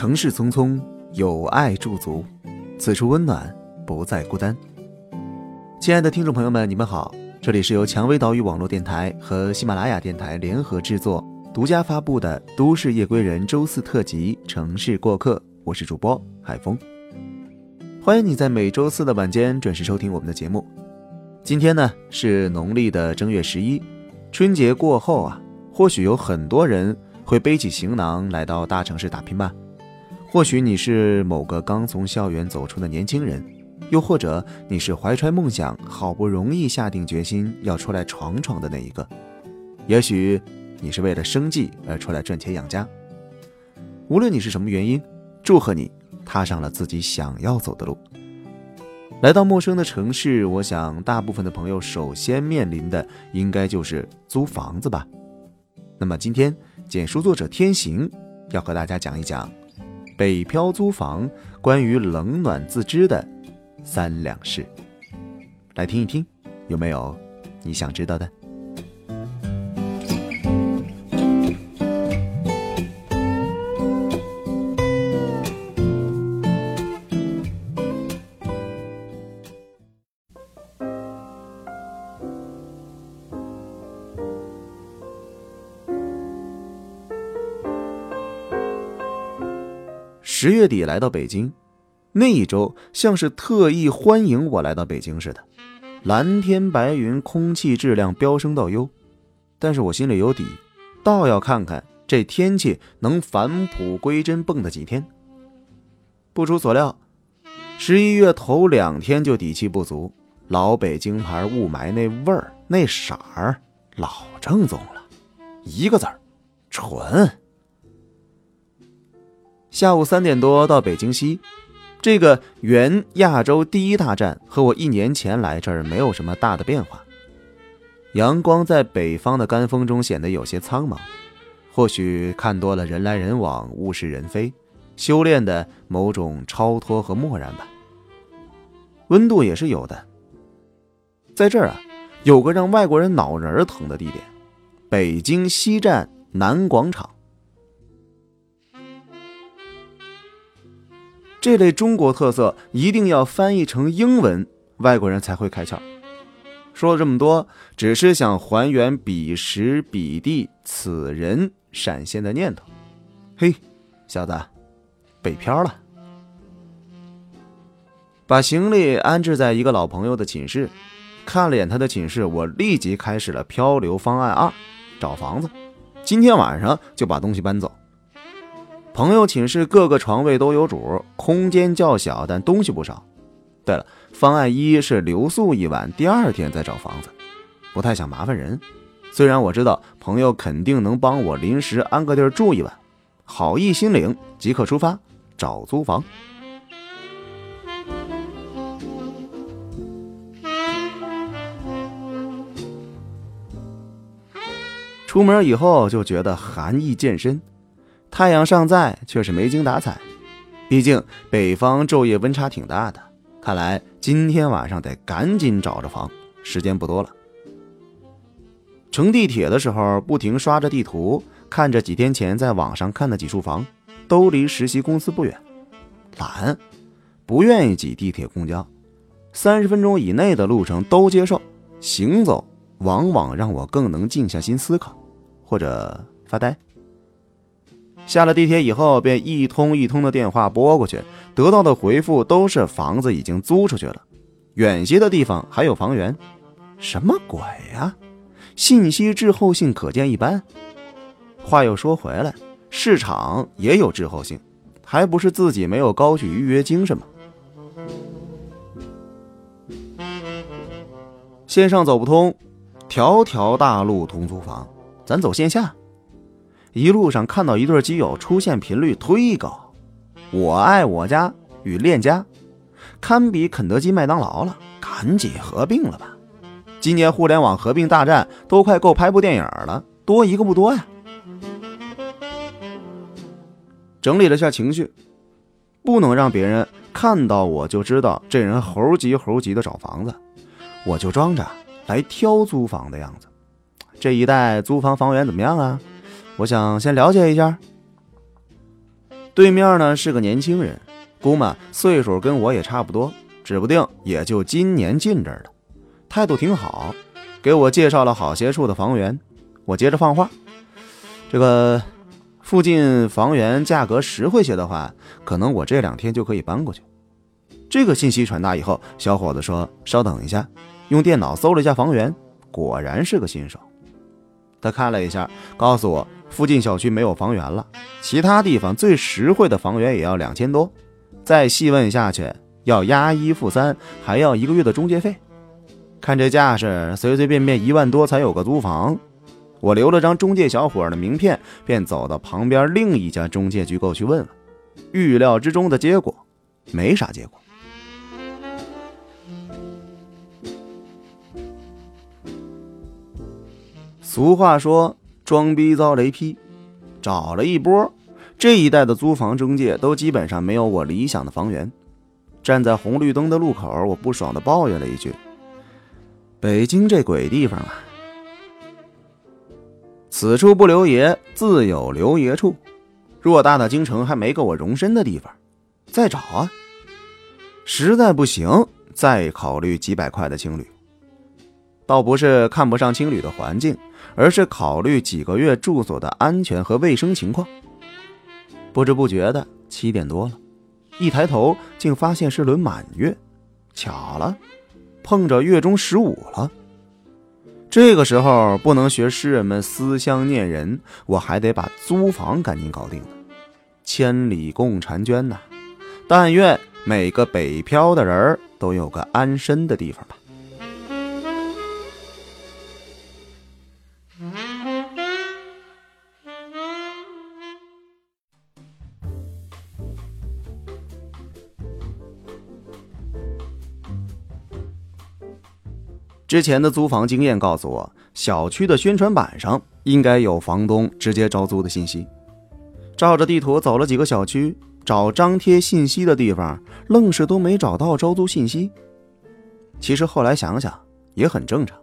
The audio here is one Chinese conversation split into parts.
城市匆匆，有爱驻足，此处温暖，不再孤单。亲爱的听众朋友们，你们好，这里是由蔷薇岛屿网络电台和喜马拉雅电台联合制作、独家发布的《都市夜归人》周四特辑《城市过客》，我是主播海峰。欢迎你在每周四的晚间准时收听我们的节目。今天呢是农历的正月十一，春节过后啊，或许有很多人会背起行囊来到大城市打拼吧。或许你是某个刚从校园走出的年轻人，又或者你是怀揣梦想，好不容易下定决心要出来闯闯的那一个。也许你是为了生计而出来赚钱养家。无论你是什么原因，祝贺你踏上了自己想要走的路。来到陌生的城市，我想大部分的朋友首先面临的应该就是租房子吧。那么今天简书作者天行要和大家讲一讲。北漂租房，关于冷暖自知的三两事，来听一听，有没有你想知道的？十月底来到北京，那一周像是特意欢迎我来到北京似的，蓝天白云，空气质量飙升到优。但是我心里有底，倒要看看这天气能返璞归真蹦跶几天。不出所料，十一月头两天就底气不足，老北京牌雾霾那味儿那色儿老正宗了，一个字儿，纯。下午三点多到北京西，这个原亚洲第一大站和我一年前来这儿没有什么大的变化。阳光在北方的干风中显得有些苍茫，或许看多了人来人往、物是人非，修炼的某种超脱和漠然吧。温度也是有的，在这儿啊，有个让外国人脑仁疼的地点——北京西站南广场。这类中国特色一定要翻译成英文，外国人才会开窍。说了这么多，只是想还原彼时彼地此人闪现的念头。嘿，小子，北漂了。把行李安置在一个老朋友的寝室，看了眼他的寝室，我立即开始了漂流方案二：找房子。今天晚上就把东西搬走。朋友寝室各个床位都有主，空间较小，但东西不少。对了，方案一是留宿一晚，第二天再找房子，不太想麻烦人。虽然我知道朋友肯定能帮我临时安个地儿住一晚，好意心领，即刻出发找租房。出门以后就觉得寒意渐深。太阳尚在，却是没精打采。毕竟北方昼夜温差挺大的，看来今天晚上得赶紧找着房，时间不多了。乘地铁的时候，不停刷着地图，看着几天前在网上看的几处房，都离实习公司不远。懒，不愿意挤地铁、公交，三十分钟以内的路程都接受。行走往往让我更能静下心思考，或者发呆。下了地铁以后，便一通一通的电话拨过去，得到的回复都是房子已经租出去了，远些的地方还有房源。什么鬼呀？信息滞后性可见一斑。话又说回来，市场也有滞后性，还不是自己没有高举预约精神吗？线上走不通，条条大路通租房，咱走线下。一路上看到一对基友出现频率忒高，我爱我家与链家，堪比肯德基、麦当劳了，赶紧合并了吧！今年互联网合并大战都快够拍部电影了，多一个不多呀。整理了下情绪，不能让别人看到我就知道这人猴急猴急的找房子，我就装着来挑租房的样子。这一带租房房源怎么样啊？我想先了解一下。对面呢是个年轻人，估摸岁数跟我也差不多，指不定也就今年进这儿的，态度挺好，给我介绍了好些处的房源。我接着放话，这个附近房源价格实惠些的话，可能我这两天就可以搬过去。这个信息传达以后，小伙子说：“稍等一下。”用电脑搜了一下房源，果然是个新手。他看了一下，告诉我附近小区没有房源了，其他地方最实惠的房源也要两千多。再细问下去，要押一付三，还要一个月的中介费。看这架势，随随便便一万多才有个租房。我留了张中介小伙的名片，便走到旁边另一家中介机构去问问。预料之中的结果，没啥结果。俗话说“装逼遭雷劈”，找了一波，这一带的租房中介都基本上没有我理想的房源。站在红绿灯的路口，我不爽的抱怨了一句：“北京这鬼地方啊！此处不留爷，自有留爷处。偌大的京城还没够我容身的地方，再找啊！实在不行，再考虑几百块的青旅。倒不是看不上青旅的环境。”而是考虑几个月住所的安全和卫生情况。不知不觉的七点多了，一抬头竟发现是轮满月，巧了，碰着月中十五了。这个时候不能学诗人们思乡念人，我还得把租房赶紧搞定。千里共婵娟呐，但愿每个北漂的人都有个安身的地方吧。之前的租房经验告诉我，小区的宣传板上应该有房东直接招租的信息。照着地图走了几个小区，找张贴信息的地方，愣是都没找到招租信息。其实后来想想也很正常，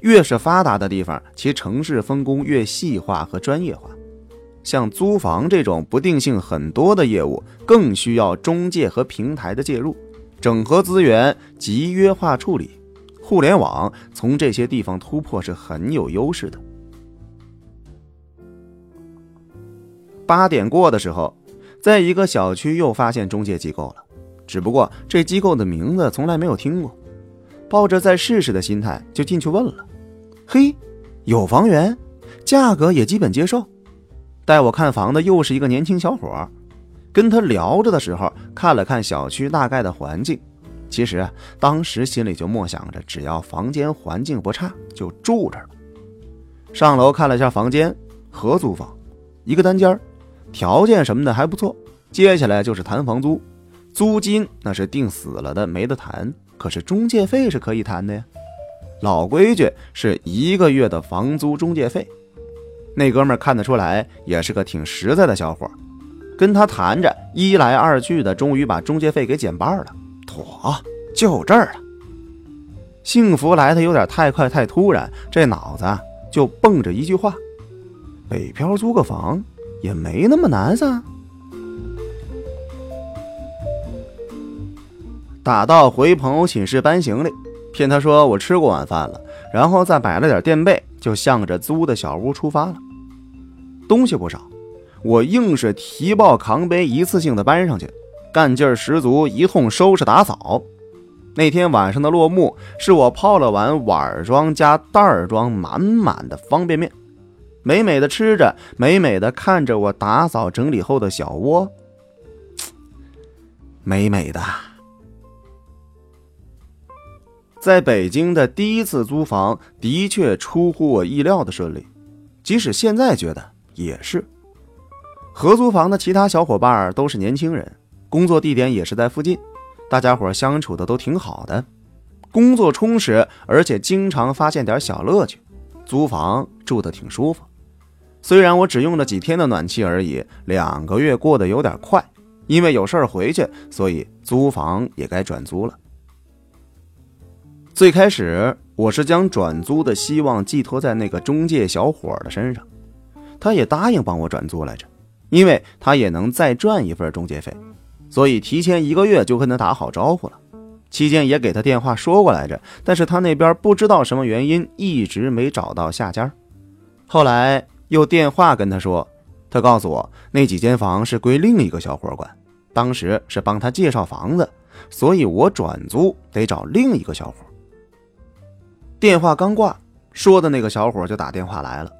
越是发达的地方，其城市分工越细化和专业化。像租房这种不定性很多的业务，更需要中介和平台的介入，整合资源，集约化处理。互联网从这些地方突破是很有优势的。八点过的时候，在一个小区又发现中介机构了，只不过这机构的名字从来没有听过，抱着再试试的心态就进去问了。嘿，有房源，价格也基本接受。带我看房的又是一个年轻小伙，跟他聊着的时候，看了看小区大概的环境。其实当时心里就默想着，只要房间环境不差，就住这儿上楼看了下房间，合租房，一个单间条件什么的还不错。接下来就是谈房租，租金那是定死了的，没得谈。可是中介费是可以谈的呀，老规矩是一个月的房租中介费。那哥们看得出来，也是个挺实在的小伙跟他谈着，一来二去的，终于把中介费给减半了。我，就这儿了。幸福来的有点太快太突然，这脑子就蹦着一句话：北漂租个房也没那么难噻。打道回朋友寝室搬行李，骗他说我吃过晚饭了，然后再摆了点垫背，就向着租的小屋出发了。东西不少，我硬是提抱扛背，一次性的搬上去。干劲儿十足，一通收拾打扫。那天晚上的落幕，是我泡了碗碗装加袋装满满的方便面，美美的吃着，美美的看着我打扫整理后的小窝，美美的。在北京的第一次租房，的确出乎我意料的顺利，即使现在觉得也是。合租房的其他小伙伴都是年轻人。工作地点也是在附近，大家伙相处的都挺好的，工作充实，而且经常发现点小乐趣，租房住的挺舒服。虽然我只用了几天的暖气而已，两个月过得有点快，因为有事儿回去，所以租房也该转租了。最开始我是将转租的希望寄托在那个中介小伙的身上，他也答应帮我转租来着。因为他也能再赚一份中介费，所以提前一个月就跟他打好招呼了。期间也给他电话说过来着，但是他那边不知道什么原因一直没找到下家。后来又电话跟他说，他告诉我那几间房是归另一个小伙管，当时是帮他介绍房子，所以我转租得找另一个小伙。电话刚挂，说的那个小伙就打电话来了，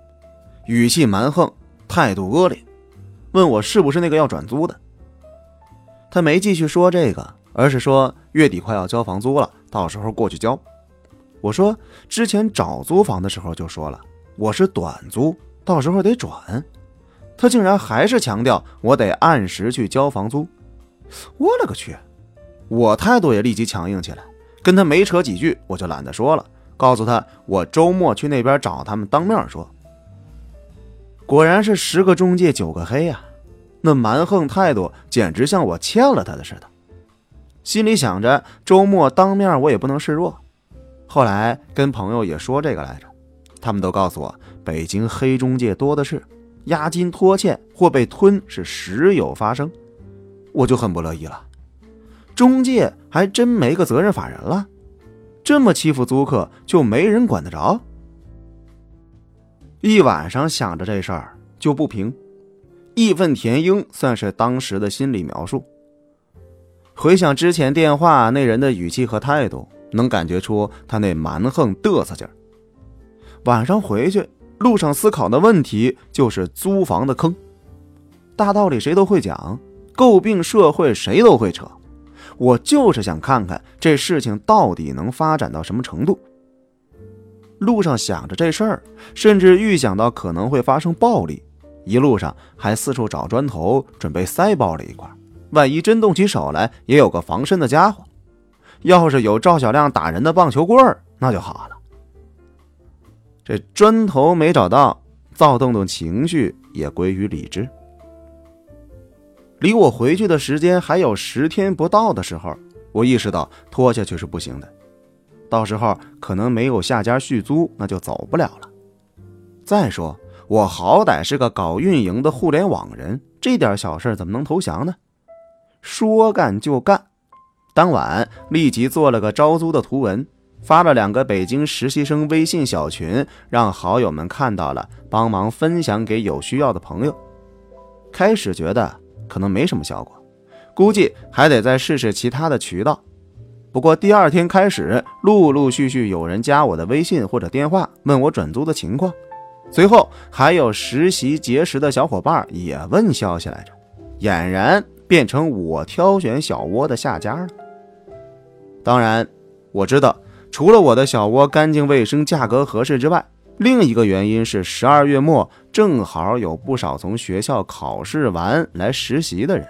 语气蛮横，态度恶劣，问我是不是那个要转租的。他没继续说这个。而是说月底快要交房租了，到时候过去交。我说之前找租房的时候就说了，我是短租，到时候得转。他竟然还是强调我得按时去交房租。我勒个去！我态度也立即强硬起来，跟他没扯几句，我就懒得说了，告诉他我周末去那边找他们当面说。果然是十个中介九个黑呀，那蛮横态度简直像我欠了他的似的。心里想着，周末当面我也不能示弱。后来跟朋友也说这个来着，他们都告诉我，北京黑中介多的是，押金拖欠或被吞是时有发生。我就很不乐意了，中介还真没个责任法人了，这么欺负租客就没人管得着？一晚上想着这事儿就不平，义愤填膺算是当时的心理描述。回想之前电话那人的语气和态度，能感觉出他那蛮横嘚瑟劲儿。晚上回去路上思考的问题就是租房的坑，大道理谁都会讲，诟病社会谁都会扯。我就是想看看这事情到底能发展到什么程度。路上想着这事儿，甚至预想到可能会发生暴力，一路上还四处找砖头准备塞包里一块。万一真动起手来，也有个防身的家伙。要是有赵小亮打人的棒球棍儿，那就好了。这砖头没找到，躁动动情绪也归于理智。离我回去的时间还有十天不到的时候，我意识到拖下去是不行的。到时候可能没有下家续租，那就走不了了。再说，我好歹是个搞运营的互联网人，这点小事怎么能投降呢？说干就干，当晚立即做了个招租的图文，发了两个北京实习生微信小群，让好友们看到了，帮忙分享给有需要的朋友。开始觉得可能没什么效果，估计还得再试试其他的渠道。不过第二天开始，陆陆续续有人加我的微信或者电话，问我转租的情况。随后还有实习结识的小伙伴也问消息来着，俨然。变成我挑选小窝的下家了。当然，我知道除了我的小窝干净卫生、价格合适之外，另一个原因是十二月末正好有不少从学校考试完来实习的人，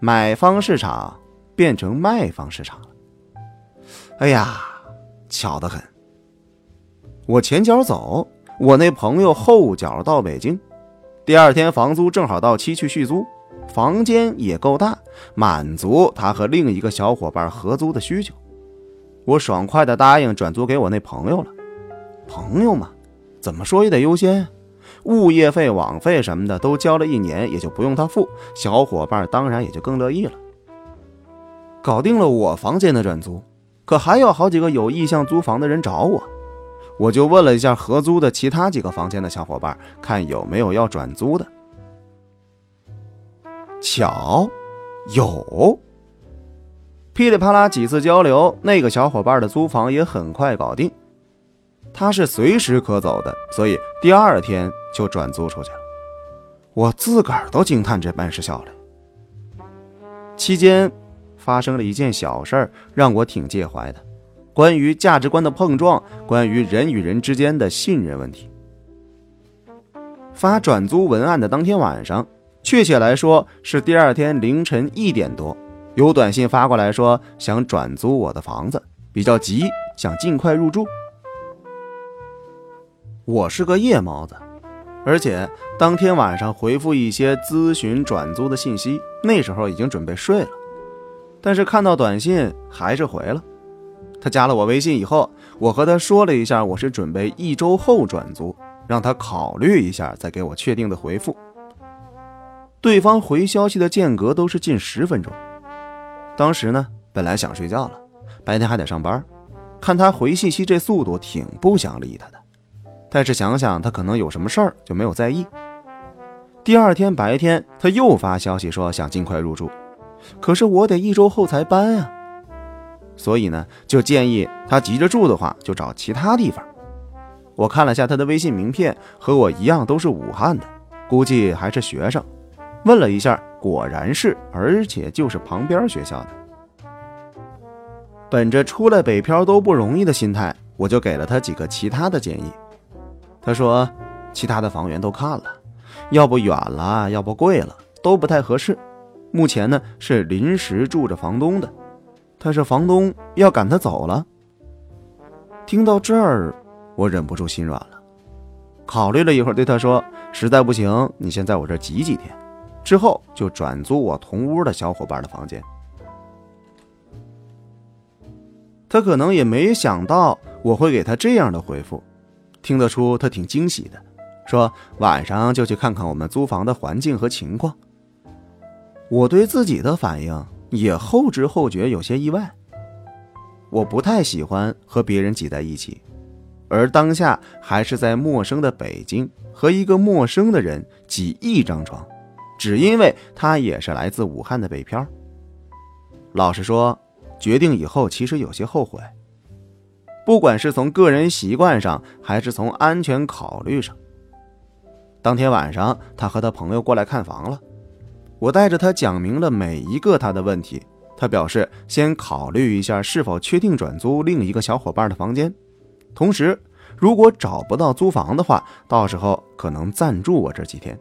买方市场变成卖方市场了。哎呀，巧得很！我前脚走，我那朋友后脚到北京，第二天房租正好到期去续租。房间也够大，满足他和另一个小伙伴合租的需求。我爽快的答应转租给我那朋友了。朋友嘛，怎么说也得优先。物业费、网费什么的都交了一年，也就不用他付。小伙伴当然也就更乐意了。搞定了我房间的转租，可还有好几个有意向租房的人找我。我就问了一下合租的其他几个房间的小伙伴，看有没有要转租的。巧，有。噼里啪啦几次交流，那个小伙伴的租房也很快搞定。他是随时可走的，所以第二天就转租出去了。我自个儿都惊叹这办事效率。期间发生了一件小事儿，让我挺介怀的，关于价值观的碰撞，关于人与人之间的信任问题。发转租文案的当天晚上。确切来说是第二天凌晨一点多，有短信发过来说想转租我的房子，比较急，想尽快入住。我是个夜猫子，而且当天晚上回复一些咨询转租的信息，那时候已经准备睡了，但是看到短信还是回了。他加了我微信以后，我和他说了一下我是准备一周后转租，让他考虑一下再给我确定的回复。对方回消息的间隔都是近十分钟。当时呢，本来想睡觉了，白天还得上班，看他回信息这速度，挺不想理他的。但是想想他可能有什么事儿，就没有在意。第二天白天，他又发消息说想尽快入住，可是我得一周后才搬啊。所以呢，就建议他急着住的话，就找其他地方。我看了下他的微信名片，和我一样都是武汉的，估计还是学生。问了一下，果然是，而且就是旁边学校的。本着出来北漂都不容易的心态，我就给了他几个其他的建议。他说，其他的房源都看了，要不远了，要不贵了，都不太合适。目前呢是临时住着房东的，但是房东要赶他走了。听到这儿。我忍不住心软了，考虑了一会儿，对他说：“实在不行，你先在我这挤几天，之后就转租我同屋的小伙伴的房间。”他可能也没想到我会给他这样的回复，听得出他挺惊喜的，说晚上就去看看我们租房的环境和情况。我对自己的反应也后知后觉，有些意外。我不太喜欢和别人挤在一起。而当下还是在陌生的北京和一个陌生的人挤一张床，只因为他也是来自武汉的北漂。老实说，决定以后其实有些后悔。不管是从个人习惯上，还是从安全考虑上。当天晚上，他和他朋友过来看房了，我带着他讲明了每一个他的问题。他表示先考虑一下是否确定转租另一个小伙伴的房间。同时，如果找不到租房的话，到时候可能暂住我这几天。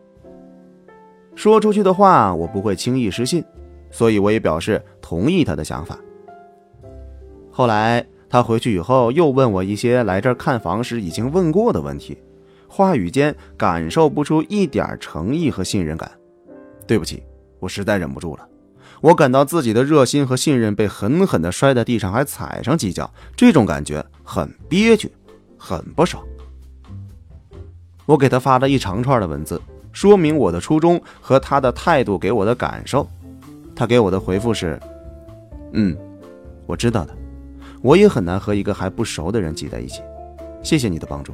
说出去的话，我不会轻易失信，所以我也表示同意他的想法。后来他回去以后，又问我一些来这儿看房时已经问过的问题，话语间感受不出一点诚意和信任感。对不起，我实在忍不住了。我感到自己的热心和信任被狠狠地摔在地上，还踩上几脚，这种感觉很憋屈，很不爽。我给他发了一长串的文字，说明我的初衷和他的态度给我的感受。他给我的回复是：“嗯，我知道的，我也很难和一个还不熟的人挤在一起。谢谢你的帮助。”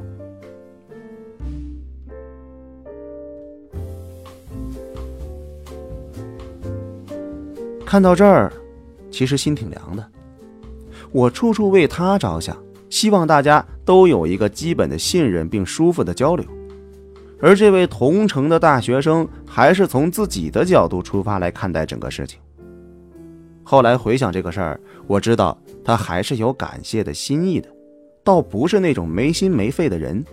看到这儿，其实心挺凉的。我处处为他着想，希望大家都有一个基本的信任并舒服的交流。而这位同城的大学生，还是从自己的角度出发来看待整个事情。后来回想这个事儿，我知道他还是有感谢的心意的，倒不是那种没心没肺的人，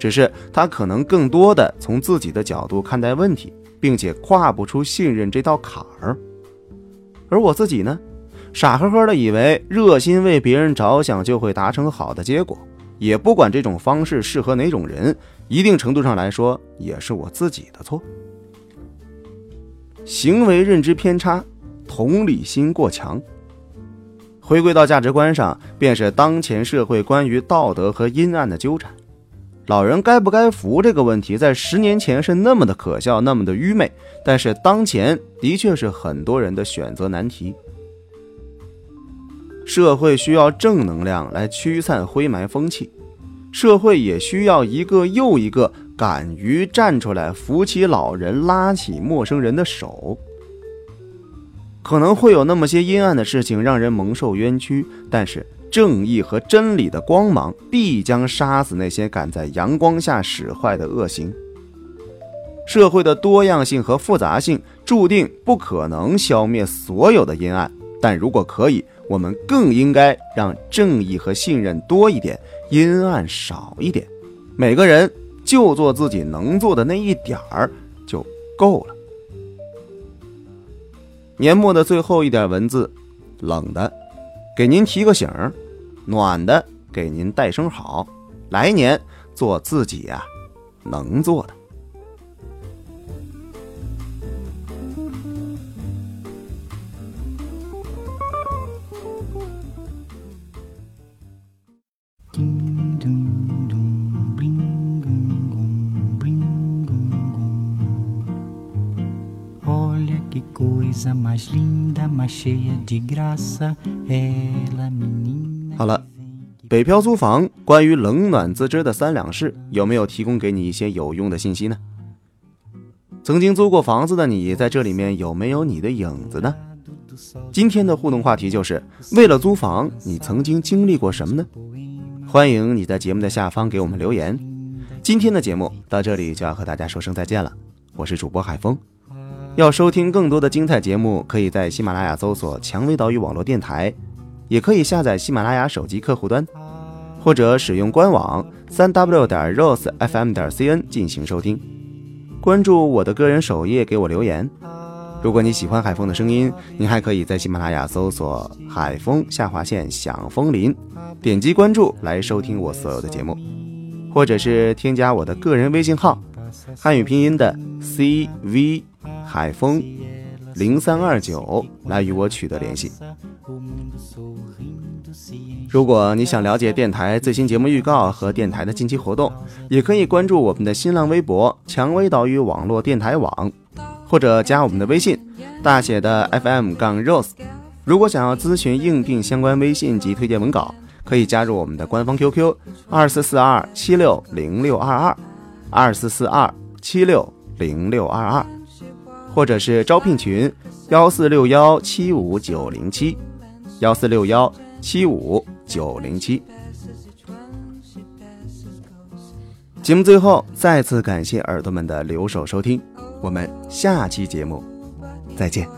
只是他可能更多的从自己的角度看待问题，并且跨不出信任这道坎儿。而我自己呢，傻呵呵的以为热心为别人着想就会达成好的结果，也不管这种方式适合哪种人，一定程度上来说也是我自己的错。行为认知偏差，同理心过强。回归到价值观上，便是当前社会关于道德和阴暗的纠缠。老人该不该扶这个问题，在十年前是那么的可笑，那么的愚昧，但是当前的确是很多人的选择难题。社会需要正能量来驱散灰霾风气，社会也需要一个又一个敢于站出来扶起老人、拉起陌生人的手。可能会有那么些阴暗的事情让人蒙受冤屈，但是。正义和真理的光芒必将杀死那些敢在阳光下使坏的恶行。社会的多样性和复杂性注定不可能消灭所有的阴暗，但如果可以，我们更应该让正义和信任多一点，阴暗少一点。每个人就做自己能做的那一点儿就够了。年末的最后一点文字，冷的。给您提个醒儿，暖的给您带声好，来年做自己呀能做的。好了，北漂租房关于冷暖自知的三两事，有没有提供给你一些有用的信息呢？曾经租过房子的你，在这里面有没有你的影子呢？今天的互动话题就是：为了租房，你曾经经历过什么呢？欢迎你在节目的下方给我们留言。今天的节目到这里就要和大家说声再见了，我是主播海峰。要收听更多的精彩节目，可以在喜马拉雅搜索“蔷薇岛屿网络电台”，也可以下载喜马拉雅手机客户端，或者使用官网三 w 点 rosefm 点 cn 进行收听。关注我的个人首页，给我留言。如果你喜欢海风的声音，您还可以在喜马拉雅搜索“海风下划线响风林”，点击关注来收听我所有的节目，或者是添加我的个人微信号，汉语拼音的 C V 海风零三二九来与我取得联系。如果你想了解电台最新节目预告和电台的近期活动，也可以关注我们的新浪微博“蔷薇岛屿网络电台网”。或者加我们的微信，大写的 FM 杠 Rose。如果想要咨询应聘相关微信及推荐文稿，可以加入我们的官方 QQ 二四四二七六零六二二二四四二七六零六二二，或者是招聘群幺四六幺七五九零七幺四六幺七五九零七。节目最后，再次感谢耳朵们的留守收听。我们下期节目再见。